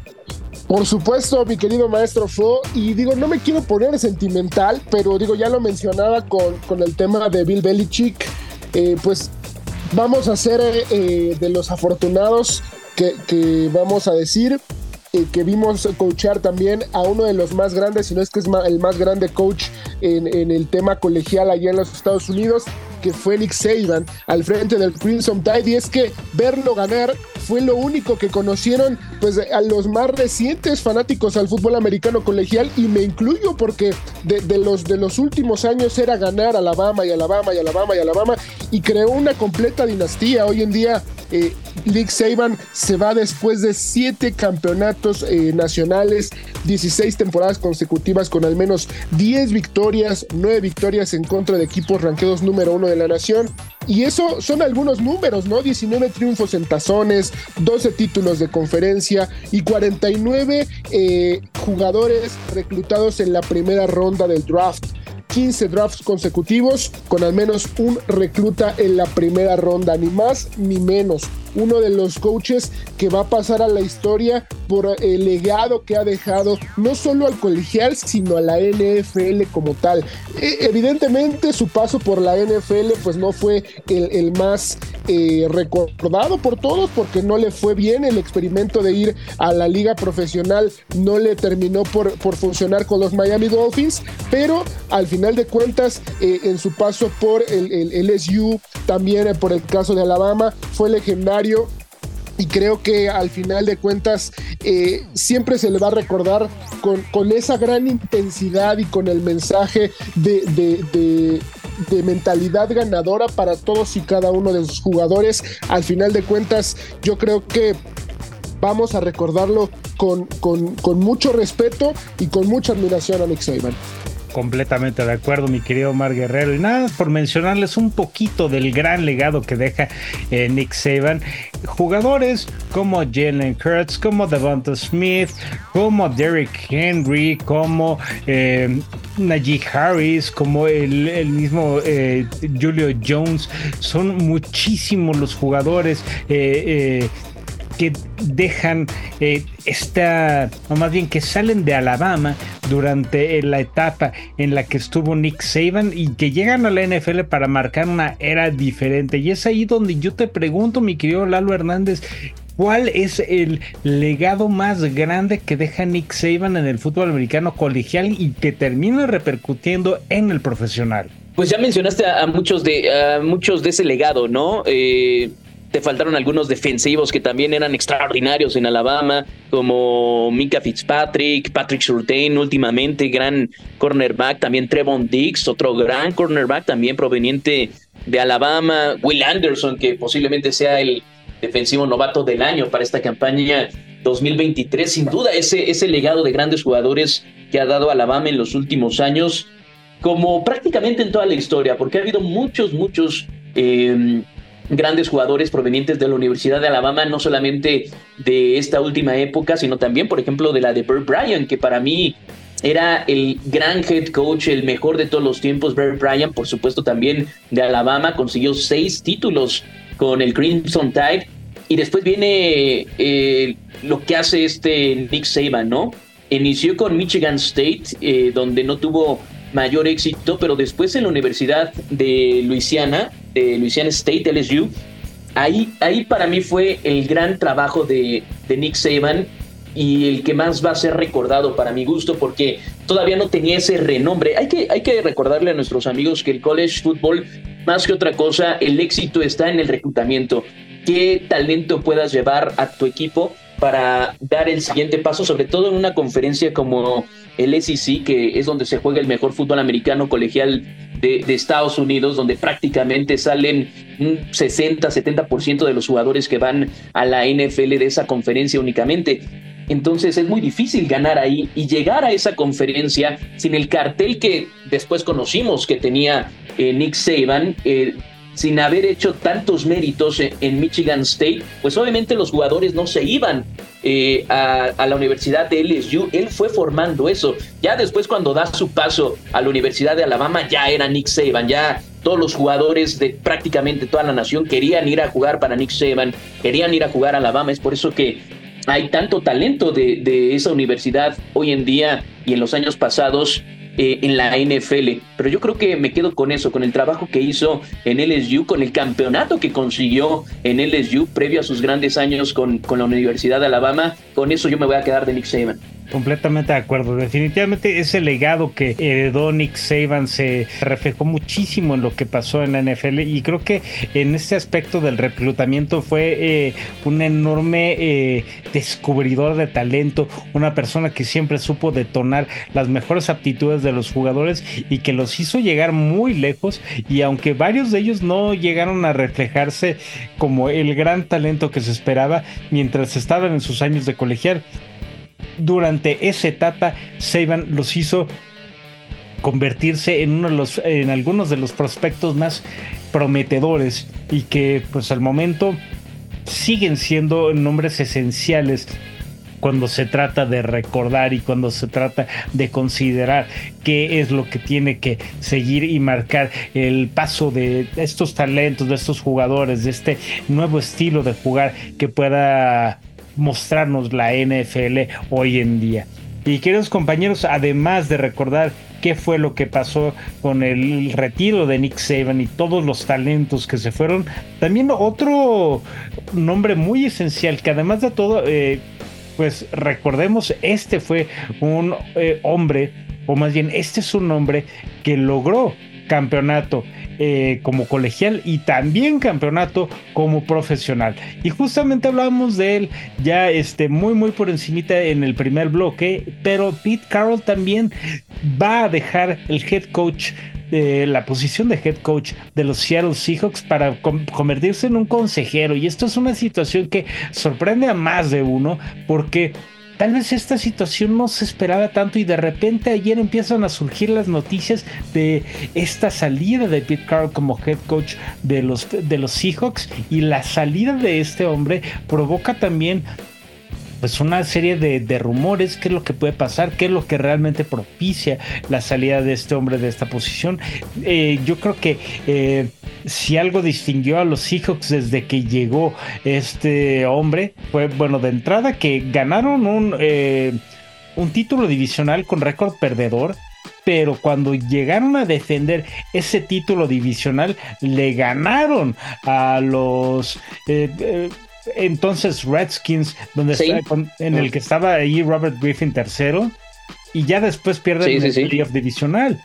Por supuesto, mi querido maestro Fo, y digo, no me quiero poner sentimental, pero digo, ya lo mencionaba con, con el tema de Bill Belichick, eh, pues vamos a ser eh, de los afortunados que, vamos a decir eh, que vimos coachar también a uno de los más grandes, si no es que es el más grande coach en, en el tema colegial allá en los Estados Unidos, que fue Nick Saban al frente del Crimson Tide y es que verlo ganar fue lo único que conocieron pues a los más recientes fanáticos al fútbol americano colegial y me incluyo porque de, los, de los últimos años era ganar Alabama y Alabama y Alabama y Alabama y creó una completa dinastía. Hoy en día eh, Nick Saban se va después de siete campeonatos eh, nacionales, 16 temporadas consecutivas con al menos 10 victorias, 9 victorias en contra de equipos ranqueados número uno de la nación. Y eso son algunos números, ¿no? 19 triunfos en tazones, 12 títulos de conferencia y 49 eh, jugadores reclutados en la primera ronda del draft. 15 drafts consecutivos con al menos un recluta en la primera ronda, ni más ni menos uno de los coaches que va a pasar a la historia por el legado que ha dejado no solo al colegial, sino a la NFL como tal. E, evidentemente su paso por la NFL pues no fue el, más eh, recordado por todos porque no le fue bien el experimento de ir a la liga profesional, no le terminó por, por funcionar con los Miami Dolphins, pero al final de cuentas eh, en su paso por el, el LSU, también por el caso de Alabama, fue legendario y creo que al final de cuentas eh, siempre se le va a recordar con, con, esa gran intensidad y con el mensaje de, de, de, mentalidad ganadora para todos y cada uno de sus jugadores. Al final de cuentas, yo creo que vamos a recordarlo con, con, con mucho respeto y con mucha admiración a Nick Saban. Completamente de acuerdo, mi querido Omar Guerrero. Y nada, por mencionarles un poquito del gran legado que deja eh, Nick Saban. Jugadores como Jalen Kurtz, como Devonta Smith, como Derrick Henry, como eh, Najee Harris, como el, mismo eh, Julio Jones. Son muchísimos los jugadores que dejan eh, esta, o más bien que salen de Alabama durante la etapa en la que estuvo Nick Saban y que llegan a la NFL para marcar una era diferente. Y es ahí donde yo te pregunto, mi querido Lalo Hernández, ¿Cuál es el legado más grande que deja Nick Saban en el fútbol americano colegial y que termina repercutiendo en el profesional? Pues ya mencionaste a, muchos de a muchos de ese legado, ¿no? Eh, te faltaron algunos defensivos que también eran extraordinarios en Alabama, como Mika Fitzpatrick, Patrick Surtain últimamente, gran cornerback, también Trevon Dix, otro gran cornerback también proveniente de Alabama, Will Anderson, que posiblemente sea el defensivo novato del año para esta campaña 2023. Sin duda, ese, ese legado de grandes jugadores que ha dado Alabama en los últimos años, como prácticamente en toda la historia, porque ha habido muchos, muchos... Eh, grandes jugadores provenientes de la Universidad de Alabama, no solamente de esta última época, sino también, por ejemplo, de la de Bert Bryant, que para mí era el gran head coach, el mejor de todos los tiempos. Bert Bryant, por supuesto, también de Alabama, consiguió seis títulos con el Crimson Tide. Y después viene eh, lo que hace este Nick Saban, ¿no? Inició con Michigan State, eh, donde no tuvo mayor éxito, pero después en la Universidad de Luisiana, de Louisiana State, LSU, ahí, ahí para mí fue el gran trabajo de, de Nick Saban y el que más va a ser recordado para mi gusto porque todavía no tenía ese renombre. Hay que, hay que recordarle a nuestros amigos que el college football, más que otra cosa, el éxito está en el reclutamiento. ¿Qué talento puedas llevar a tu equipo para dar el siguiente paso, sobre todo en una conferencia como el SEC, que es donde se juega el mejor fútbol americano colegial de, Estados Unidos, donde prácticamente salen un 60, 70% de los jugadores que van a la NFL de esa conferencia únicamente. Entonces es muy difícil ganar ahí y llegar a esa conferencia sin el cartel que después conocimos que tenía eh, Nick Saban. Eh, sin haber hecho tantos méritos en, Michigan State, pues obviamente los jugadores no se iban eh, a, la Universidad de LSU. Él fue formando eso. Ya después cuando da su paso a la Universidad de Alabama, ya era Nick Saban, ya todos los jugadores de prácticamente toda la nación querían ir a jugar para Nick Saban, querían ir a jugar a Alabama. Es por eso que hay tanto talento de, de esa universidad hoy en día y en los años pasados eh, en la NFL. Pero yo creo que me quedo con eso, con el trabajo que hizo en LSU, con el campeonato que consiguió en LSU previo a sus grandes años con, con la Universidad de Alabama. Con eso yo me voy a quedar de Nick Saban. Completamente de acuerdo. Definitivamente ese legado que heredó Nick Saban se reflejó muchísimo en lo que pasó en la NFL y creo que en este aspecto del reclutamiento fue eh, un enorme eh, descubridor de talento, una persona que siempre supo detonar las mejores aptitudes de los jugadores y que los hizo llegar muy lejos y aunque varios de ellos no llegaron a reflejarse como el gran talento que se esperaba mientras estaban en sus años de colegial, durante esa etapa, Saban los hizo convertirse en uno de los en algunos de los prospectos más prometedores y que pues al momento siguen siendo nombres esenciales cuando se trata de recordar y cuando se trata de considerar qué es lo que tiene que seguir y marcar el paso de estos talentos, de estos jugadores, de este nuevo estilo de jugar que pueda mostrarnos la NFL hoy en día. Y queridos compañeros, además de recordar qué fue lo que pasó con el retiro de Nick Saban y todos los talentos que se fueron, también otro nombre muy esencial que además de todo, eh, pues recordemos, este fue un eh, hombre, o más bien este es un hombre que logró campeonato eh, como colegial y también campeonato como profesional. Y justamente hablábamos de él ya este, muy muy por encimita en el primer bloque, pero Pete Carroll también va a dejar el head coach de la posición de head coach de los Seattle Seahawks para convertirse en un consejero. Y esto es una situación que sorprende a más de uno porque tal vez esta situación no se esperaba tanto y de repente ayer empiezan a surgir las noticias de esta salida de Pete Carroll como head coach de los, de los Seahawks y la salida de este hombre provoca también pues una serie de, rumores, qué es lo que puede pasar, qué es lo que realmente propicia la salida de este hombre de esta posición. Eh, yo creo que eh, si algo distinguió a los Seahawks desde que llegó este hombre, fue bueno, de entrada que ganaron un, eh, un título divisional con récord perdedor pero cuando llegaron a defender ese título divisional, le ganaron a los entonces Redskins, donde en el que estaba ahí Robert Griffin tercero, y ya después pierden el playoff divisional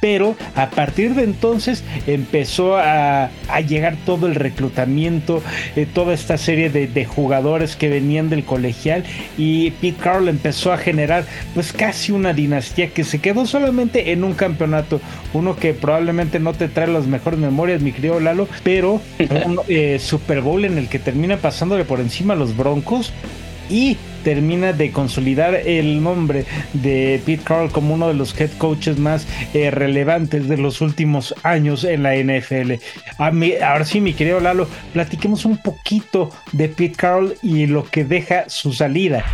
pero a partir de entonces empezó a, llegar todo el reclutamiento, eh, toda esta serie de, jugadores que venían del colegial y Pete Carroll empezó a generar pues casi una dinastía que se quedó solamente en un campeonato, uno que probablemente no te trae las mejores memorias, mi querido Lalo, pero un eh, Super Bowl en el que termina pasándole por encima a los Broncos y termina de consolidar el nombre de Pete Carroll como uno de los head coaches más eh, relevantes de los últimos años en la NFL. ahora sí, mi querido Lalo, platiquemos un poquito de Pete Carroll y lo que deja su salida.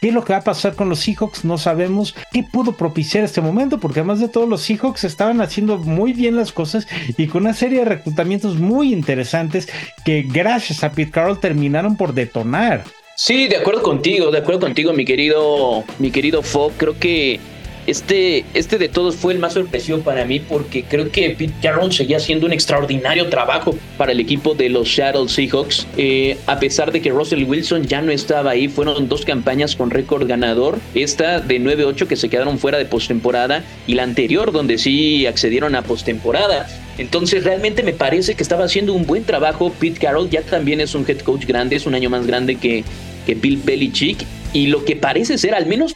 ¿Qué es lo que va a pasar con los Seahawks? No sabemos qué pudo propiciar este momento, porque además de todo, los Seahawks estaban haciendo muy bien las cosas y con una serie de reclutamientos muy interesantes que gracias a Pete Carroll terminaron por detonar. Sí, de acuerdo contigo, de acuerdo contigo, mi querido, mi querido Fogg. Creo que este, este de todos fue el más sorpresivo para mí porque creo que Pete Carroll seguía haciendo un extraordinario trabajo para el equipo de los Seattle Seahawks. Eh, a pesar de que Russell Wilson ya no estaba ahí, fueron dos campañas con récord ganador. Esta de 9-8 que se quedaron fuera de postemporada y la anterior donde sí accedieron a postemporada. Entonces realmente me parece que estaba haciendo un buen trabajo. Pete Carroll ya también es un head coach grande, es un año más grande que, que Bill Belichick y lo que parece ser, al menos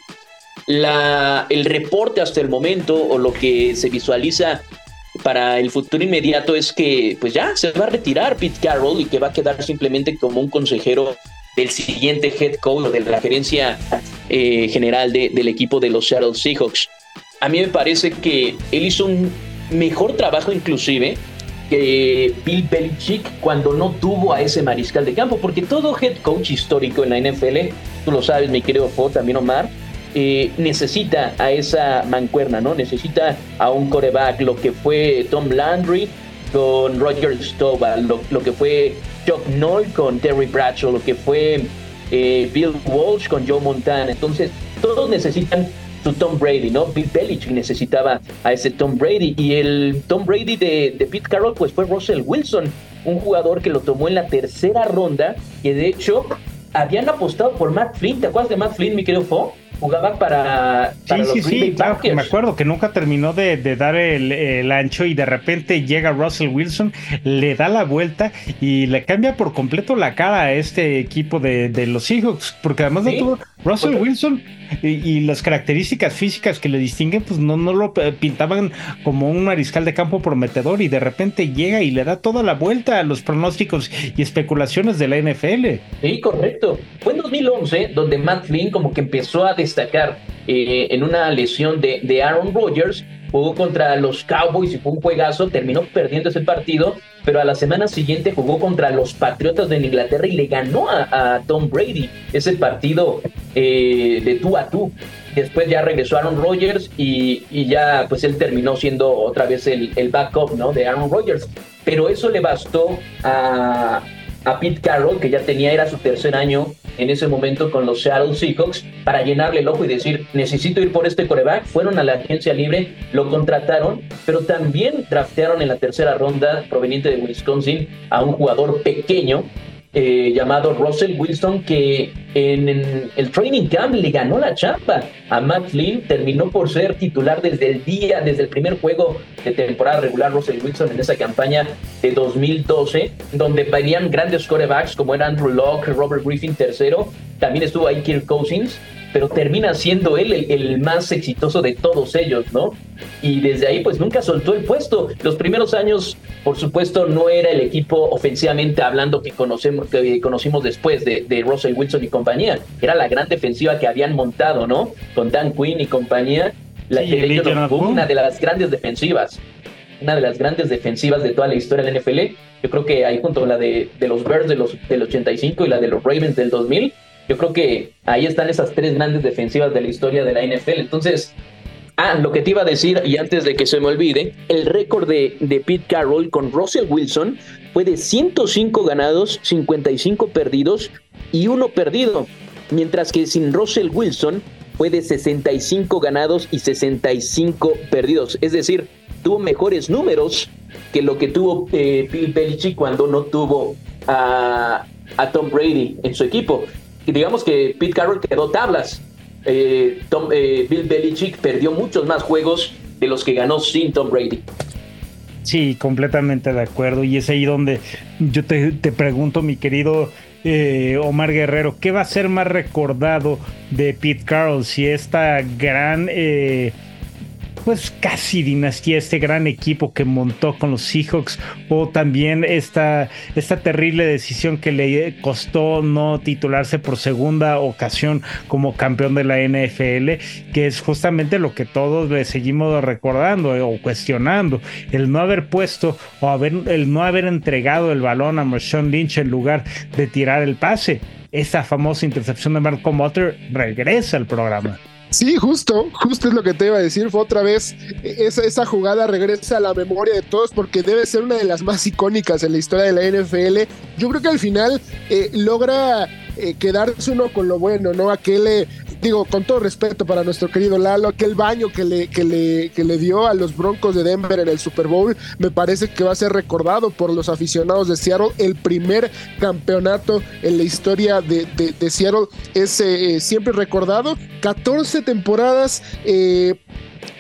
el reporte hasta el momento o lo que se visualiza para el futuro inmediato es que pues ya se va a retirar Pete Carroll y que va a quedar simplemente como un consejero del siguiente head coach o de la gerencia eh, general del equipo de los Seattle Seahawks. A mí me parece que él hizo un mejor trabajo inclusive que Bill Belichick cuando no tuvo a ese mariscal de campo, porque todo head coach histórico en la NFL, tú lo sabes, mi querido Fo, también Omar, eh, necesita a esa mancuerna, ¿no? Necesita a un coreback, lo que fue Tom Landry con Roger Stovall, lo, que fue Chuck Noll con Terry Bradshaw, lo que fue eh, Bill Walsh con Joe Montana. Entonces, todos necesitan Tom Brady, ¿no? Bill Belichick necesitaba a ese Tom Brady y el Tom Brady de, de Pete Carroll pues fue Russell Wilson, un jugador que lo tomó en la tercera ronda, que de hecho habían apostado por Matt Flynn, ¿te acuerdas de Matt Flynn, mi querido Fo? jugaba para, sí, sí, sí, claro, me acuerdo que nunca terminó de, dar el, ancho y de repente llega Russell Wilson, le da la vuelta y le cambia por completo la cara a este equipo de, los Seahawks, porque además de todo, Russell Wilson y, las características físicas que le distinguen, pues no, no lo pintaban como un mariscal de campo prometedor y de repente llega y le da toda la vuelta a los pronósticos y especulaciones de la NFL. Sí, correcto. Fue en 2011 donde Matt Flynn como que empezó a destacar eh, en una lesión de, de Aaron Rodgers jugó contra los Cowboys y fue un juegazo, terminó perdiendo ese partido, pero a la semana siguiente jugó contra los Patriotas de Inglaterra y le ganó a, Tom Brady ese partido eh, de tú a tú. Después ya regresó Aaron Rodgers y, ya pues él terminó siendo otra vez el, el backup ¿no? de Aaron Rodgers. Pero eso le bastó a, a Pete Carroll, que ya tenía, era su tercer año en ese momento con los Seattle Seahawks, para llenarle el ojo y decir, necesito ir por este coreback. Fueron a la agencia libre, lo contrataron, pero también draftearon en la tercera ronda, proveniente de Wisconsin, a un jugador pequeño eh, llamado Russell Wilson que en, el training camp le ganó la chamba a Matt Flynn, terminó por ser titular desde el día, desde el primer juego de temporada regular Russell Wilson en esa campaña de 2012, donde venían grandes corebacks como era Andrew Locke, Robert Griffin tercero, también estuvo ahí Kirk Cousins, pero termina siendo él el, más exitoso de todos ellos, ¿no? Y desde ahí pues nunca soltó el puesto. Los primeros años, por supuesto, no era el equipo ofensivamente hablando que, conocemos, que conocimos después de, de Russell Wilson y compañía. Era la gran defensiva que habían montado, ¿no? Con Dan Quinn y compañía. La que una de las grandes defensivas. Una de las grandes defensivas de toda la historia de la NFL. Yo creo que ahí junto a la de, de los Bears de los, del 85 y la de los Ravens del 2000 yo creo que ahí están esas tres grandes defensivas de la historia de la NFL. Entonces, ah, lo que te iba a decir, y antes de que se me olvide, el récord de, de Pete Carroll con Russell Wilson fue de 105 ganados, 55 perdidos y uno perdido. Mientras que sin Russell Wilson fue de 65 ganados y 65 perdidos. Es decir, tuvo mejores números que lo que tuvo eh, Bill Belichick cuando no tuvo a, a Tom Brady en su equipo digamos que Pete Carroll quedó tablas. Eh, Tom, eh, Bill Belichick perdió muchos más juegos de los que ganó sin Tom Brady. Sí, completamente de acuerdo. Y es ahí donde yo te, pregunto, mi querido eh, Omar Guerrero, ¿qué va a ser más recordado de Pete Carroll? Si esta gran pues casi dinastía, este gran equipo que montó con los Seahawks, o también esta, esta terrible decisión que le costó no titularse por segunda ocasión como campeón de la NFL, que es justamente lo que todos le seguimos recordando eh, o cuestionando, el no haber puesto o haber, el no haber entregado el balón a Marshawn Lynch en lugar de tirar el pase. Esa famosa intercepción de Marco Motter regresa al programa. Sí, justo, justo es lo que te iba a decir. Fue otra vez, esa, esa jugada regresa a la memoria de todos porque debe ser una de las más icónicas en la historia de la NFL. Yo creo que al final eh, logra eh, quedarse uno con lo bueno, ¿no? Aquel, eh, digo, con todo respeto para nuestro querido Lalo, aquel baño que le, que, le, que le dio a los Broncos de Denver en el Super Bowl, me parece que va a ser recordado por los aficionados de Seattle. El primer campeonato en la historia de, de, Seattle es eh, siempre recordado. 14 temporadas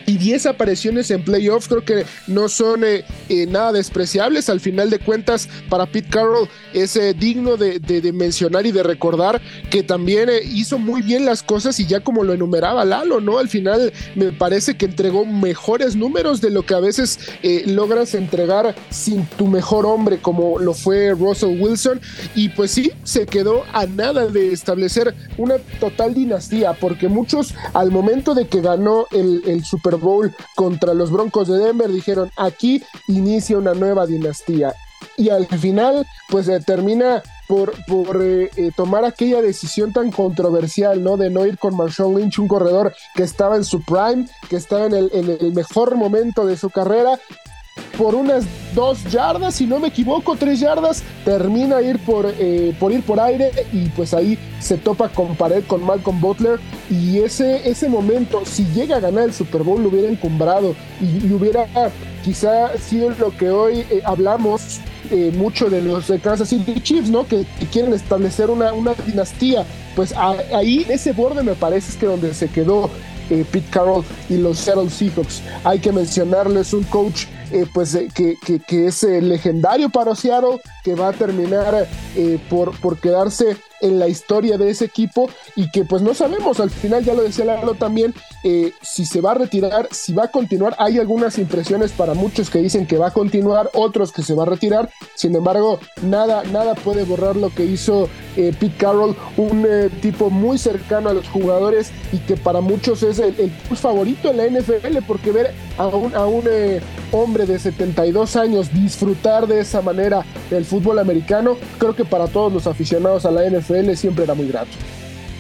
y 10 apariciones en playoffs creo que no son eh, eh, nada despreciables. Al final de cuentas, para Pete Carroll es eh, digno de, mencionar y de recordar que también hizo muy bien las cosas y ya como lo enumeraba Lalo, ¿no? Al final me parece que entregó mejores números de lo que a veces logras entregar sin tu mejor hombre como lo fue Russell Wilson. Y pues sí, se quedó a nada de establecer una total dinastía porque muchos al momento de que ganó el, el Super Bowl contra los Broncos de Denver, dijeron, aquí inicia una nueva dinastía. Y al final, pues se termina por, por eh, eh, tomar aquella decisión tan controversial, ¿no? De no ir con Marshawn Lynch, un corredor que estaba en su prime, que estaba en el, en el mejor momento de su carrera, por unas dos yardas, si no me equivoco, tres yardas, termina ir por, eh, por ir por aire y pues ahí se topa con pared con Malcolm Butler y ese, ese momento, si llega a ganar el Super Bowl, lo hubiera encumbrado y, hubiera quizá sido lo que hoy eh, hablamos eh, mucho de los de Kansas City Chiefs, ¿no? Que, quieren establecer una, una dinastía. Pues ahí, ese borde me parece es que donde se quedó Pete Carroll y los Seattle Seahawks. Hay que mencionarles un coach eh, pues, eh, que, que, es eh, legendario para que va a terminar por, por quedarse en la historia de ese equipo y que pues no sabemos, al final ya lo decía Lalo también, si se va a retirar, si va a continuar, hay algunas impresiones para muchos que dicen que va a continuar, otros que se va a retirar, sin embargo, nada, nada puede borrar lo que hizo Pete Carroll, un tipo muy cercano a los jugadores y que para muchos es el, favorito en la NFL, porque ver a un, a un hombre de 72 años disfrutar de esa manera del fútbol americano, creo que para todos los aficionados a la NFL siempre era muy grato.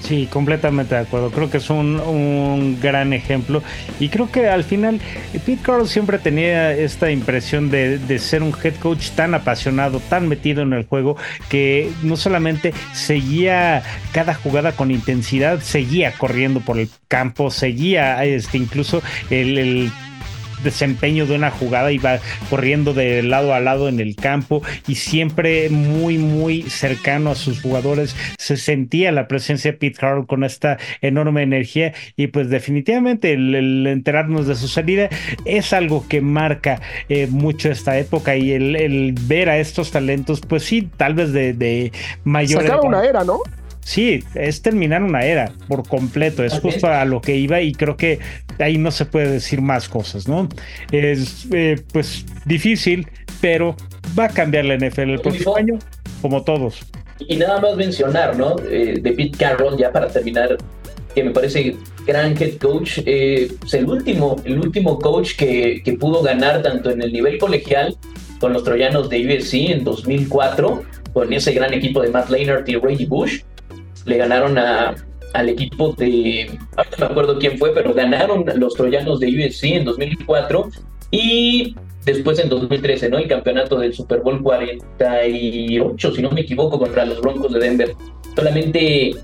Sí, completamente de acuerdo. Creo que es un, gran ejemplo. Y creo que al final Pete Carroll siempre tenía esta impresión de, de, ser un head coach tan apasionado, tan metido en el juego, que no solamente seguía cada jugada con intensidad, seguía corriendo por el campo, seguía este, incluso el desempeño de una jugada, iba corriendo de lado a lado en el campo y siempre muy, muy cercano a sus jugadores. Se sentía la presencia de Pete Carroll con esta enorme energía y pues definitivamente el, enterarnos de su salida es algo que marca eh, mucho esta época y el, ver a estos talentos, pues sí, tal vez de, de mayor... Se acaba una era, ¿no? Sí, es terminar una era por completo, es justo a lo que iba y creo que ahí no se puede decir más cosas, ¿no? Es eh, pues difícil, pero va a cambiar la NFL el próximo año, como todos. Y nada más mencionar, ¿no? Eh, de Pete Carroll, ya para terminar, que me parece gran head coach, eh, es el último, el último coach que, que pudo ganar tanto en el nivel colegial con los troyanos de USC en 2004, con ese gran equipo de Matt Leinart y Reggie Bush, le ganaron a, al equipo de, no me acuerdo quién fue, pero ganaron los troyanos de USC en 2004 y después en 2013, ¿no? El campeonato del Super Bowl 48, si no me equivoco, contra los Broncos de Denver. Solamente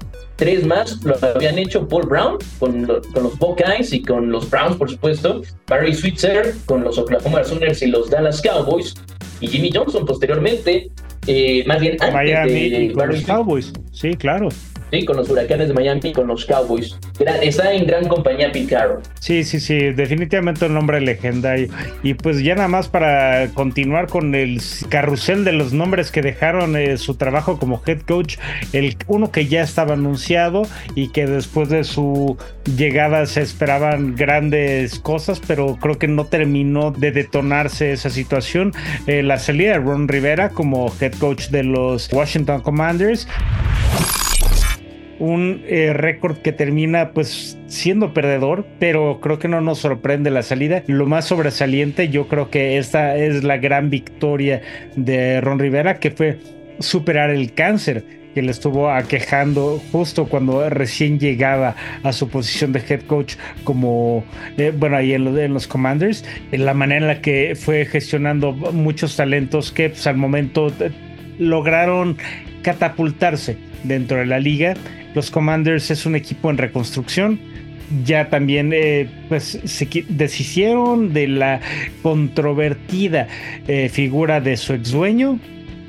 tres más lo habían hecho Paul Brown con, con los Buckeyes y con los Browns, por supuesto, Barry Switzer con los Oklahoma Sooners y los Dallas Cowboys, y Jimmy Johnson posteriormente, eh, más bien antes Miami de con los Cowboys, sí, claro. Sí, con los huracanes de Miami, con los Cowboys. Está en gran compañía Pete Carroll. Sí, sí, sí, definitivamente un nombre legendario. Y pues ya nada más para continuar con el carrusel de los nombres que dejaron eh, su trabajo como head coach, el uno que ya estaba anunciado y que después de su llegada se esperaban grandes cosas, pero creo que no terminó de detonarse esa situación. Eh, la salida de Ron Rivera como head coach de los Washington Commanders un eh, récord que termina pues siendo perdedor, pero creo que no nos sorprende la salida. Lo más sobresaliente, yo creo que esta es la gran victoria de Ron Rivera, que fue superar el cáncer que le estuvo aquejando justo cuando recién llegaba a su posición de head coach como, eh, bueno, ahí en, los Commanders, en la manera en la que fue gestionando muchos talentos que pues, al momento eh, lograron catapultarse dentro de la liga los Commanders es un equipo en reconstrucción. Ya también eh, pues, se deshicieron de la controvertida eh, figura de su ex dueño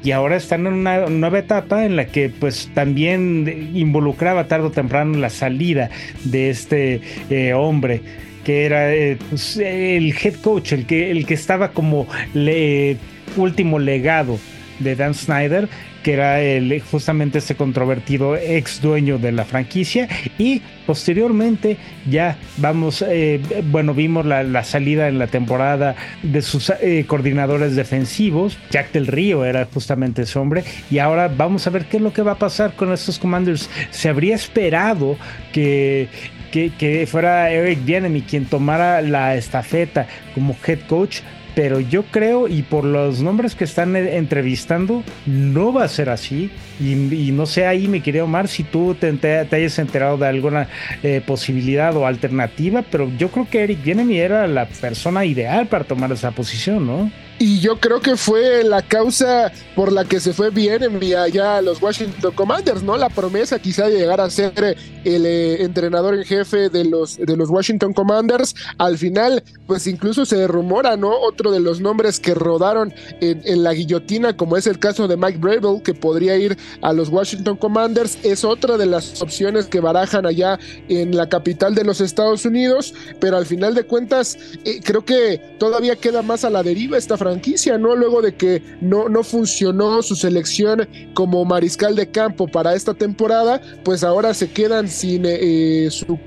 y ahora están en una nueva etapa en la que pues también involucraba tarde o temprano la salida de este eh, hombre que era pues, el head coach, el que, el que estaba como le, último legado de Dan Snyder que era el, justamente ese controvertido ex dueño de la franquicia y posteriormente ya vamos, eh, bueno, vimos la, salida en la temporada de sus eh, coordinadores defensivos, Jack del Río era justamente ese hombre y ahora vamos a ver qué es lo que va a pasar con estos commanders. Se habría esperado que que, que, fuera Eric Bienemy quien tomara la estafeta como head coach, pero yo creo, y por los nombres que están eh, entrevistando, no va a ser así. Y, no sé ahí, mi querido Omar, si tú te, hayas enterado de alguna eh, posibilidad o alternativa, pero yo creo que Eric Bienemi era la persona ideal para tomar esa posición, ¿no? Y yo creo que fue la causa por la que se fue bien enviar allá a los Washington Commanders, ¿no? La promesa quizá de llegar a ser el eh, entrenador en jefe de los, de los Washington Commanders. Al final, pues incluso se rumora, ¿no? Otro de los nombres que rodaron en, en la guillotina, como es el caso de Mike Bravel, que podría ir a los Washington Commanders, es otra de las opciones que barajan allá en la capital de los Estados Unidos, pero al final de cuentas, eh, creo que todavía queda más a la deriva esta franquicia franquicia, ¿no? Luego de que no, no funcionó su selección como mariscal de campo para esta temporada, pues ahora se quedan sin eh, su,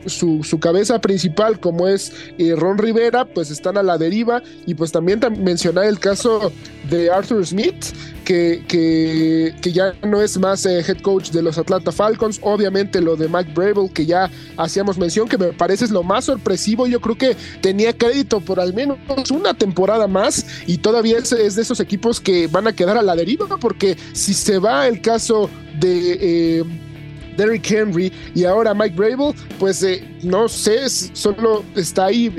su, cabeza principal, como es eh, Ron Rivera, pues están a la deriva. Y pues también mencionar el caso de Arthur Smith, que, que, ya no es más eh, head coach de los Atlanta Falcons. Obviamente lo de Mike Bravel, que ya hacíamos mención, que me parece es lo más sorpresivo. Yo creo que tenía crédito por al menos una temporada más y todavía es, de esos equipos que van a quedar a la deriva, porque si se va el caso de... Eh, Derrick Henry y ahora Mike Bravel, pues eh, no sé, solo está ahí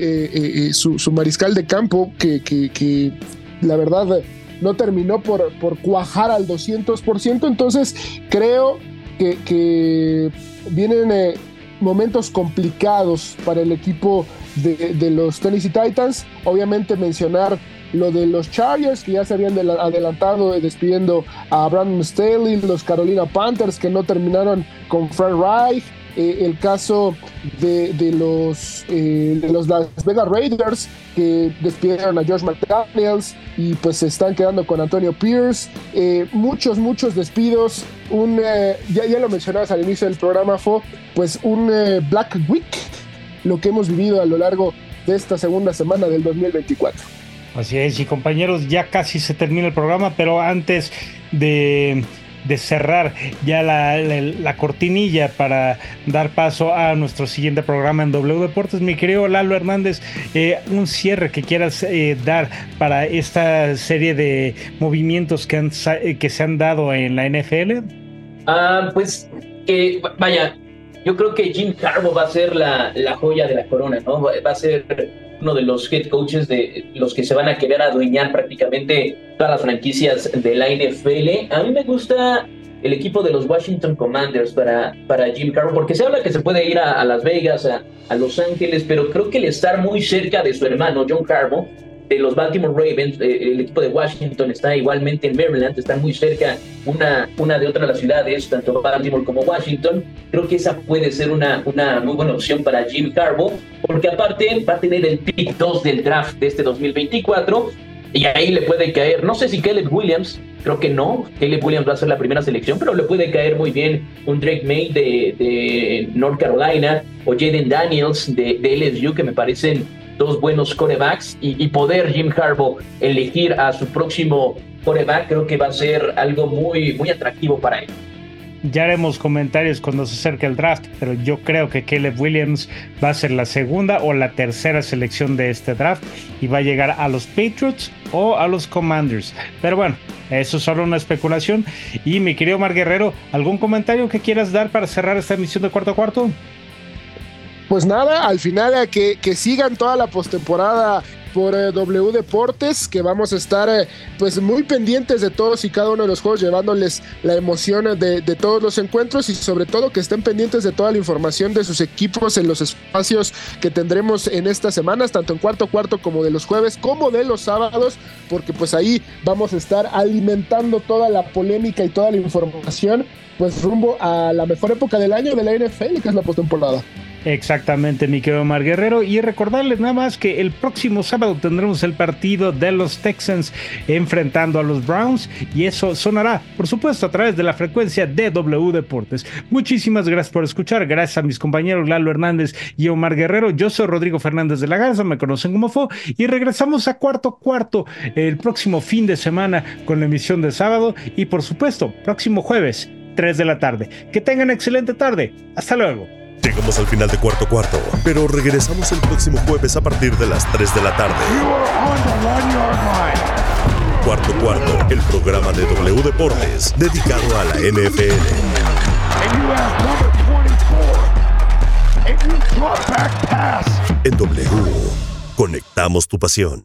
su, mariscal de campo que, la verdad no terminó por, cuajar al 200%, entonces creo que, vienen... Eh, momentos complicados para el equipo de, los Tennessee Titans. Obviamente mencionar lo de los Chargers, que ya se habían adelantado despidiendo a Brandon Staley, los Carolina Panthers, que no terminaron con Fred Reich, eh, el caso de, los, eh, de los Las Vegas Raiders que despidieron a Josh McDaniels y pues se están quedando con Antonio Pierce. Eh, muchos, muchos despidos. Un, ya, ya lo mencionabas al inicio del programa, fue pues un Black Week, lo que hemos vivido a lo largo de esta segunda semana del 2024. Así es, y compañeros, ya casi se termina el programa, pero antes de de cerrar ya la, cortinilla para dar paso a nuestro siguiente programa en W Deportes. Mi querido Lalo Hernández, eh, un cierre que quieras eh, dar para esta serie de movimientos que, han, eh, que se han dado en la NFL. Ah, pues que vaya, yo creo que Jim Harbaugh va a ser la, la joya de la corona, ¿no? Va a ser uno de los head coaches de los que se van a querer adueñar prácticamente todas las franquicias de la NFL. A mí me gusta el equipo de los Washington Commanders para, para Jim Carroll, porque se habla que se puede ir a, Las Vegas, a, a, Los Ángeles, pero creo que el estar muy cerca de su hermano John Carroll de los Baltimore Ravens, eh, el equipo de Washington está igualmente en Maryland, están muy cerca una, una de otra las ciudades, tanto Baltimore como Washington. Creo que esa puede ser una, una muy buena opción para Jim Harbaugh, porque aparte va a tener el pick 2 del draft de este 2024 y ahí le puede caer, no sé si Caleb Williams, creo que no, Caleb Williams va a ser la primera selección, pero le puede caer muy bien un Drake May de, de North Carolina o Jaden Daniels de LSU, que me parecen dos buenos corebacks y, poder Jim Harbaugh elegir a su próximo coreback creo que va a ser algo muy, muy atractivo para él. Ya haremos comentarios cuando se acerque el draft, pero yo creo que Caleb Williams va a ser la segunda o la tercera selección de este draft y va a llegar a los Patriots o a los Commanders. Pero bueno, eso es solo una especulación. Y mi querido Mar Guerrero, ¿algún comentario que quieras dar para cerrar esta emisión de cuarto a cuarto? Pues nada, al final que, que sigan toda la postemporada por eh, W Deportes, que vamos a estar eh, pues muy pendientes de todos y cada uno de los juegos, llevándoles la emoción de, de, todos los encuentros y sobre todo que estén pendientes de toda la información de sus equipos en los espacios que tendremos en estas semanas, tanto en cuarto cuarto como de los jueves, como de los sábados, porque pues ahí vamos a estar alimentando toda la polémica y toda la información, pues rumbo a la mejor época del año de la NFL, que es la postemporada. Exactamente, mi querido Omar Guerrero. Y recordarles nada más que el próximo sábado tendremos el partido de los Texans enfrentando a los Browns. Y eso sonará, por supuesto, a través de la frecuencia de W Deportes. Muchísimas gracias por escuchar. Gracias a mis compañeros Lalo Hernández y Omar Guerrero. Yo soy Rodrigo Fernández de la Garza, me conocen como FO. Y regresamos a cuarto cuarto el próximo fin de semana con la emisión de sábado. Y por supuesto, próximo jueves, 3 de la tarde. Que tengan excelente tarde. Hasta luego. Llegamos al final de cuarto cuarto, pero regresamos el próximo jueves a partir de las 3 de la tarde. Cuarto cuarto, el programa de W Deportes dedicado a la NFL. En W, conectamos tu pasión.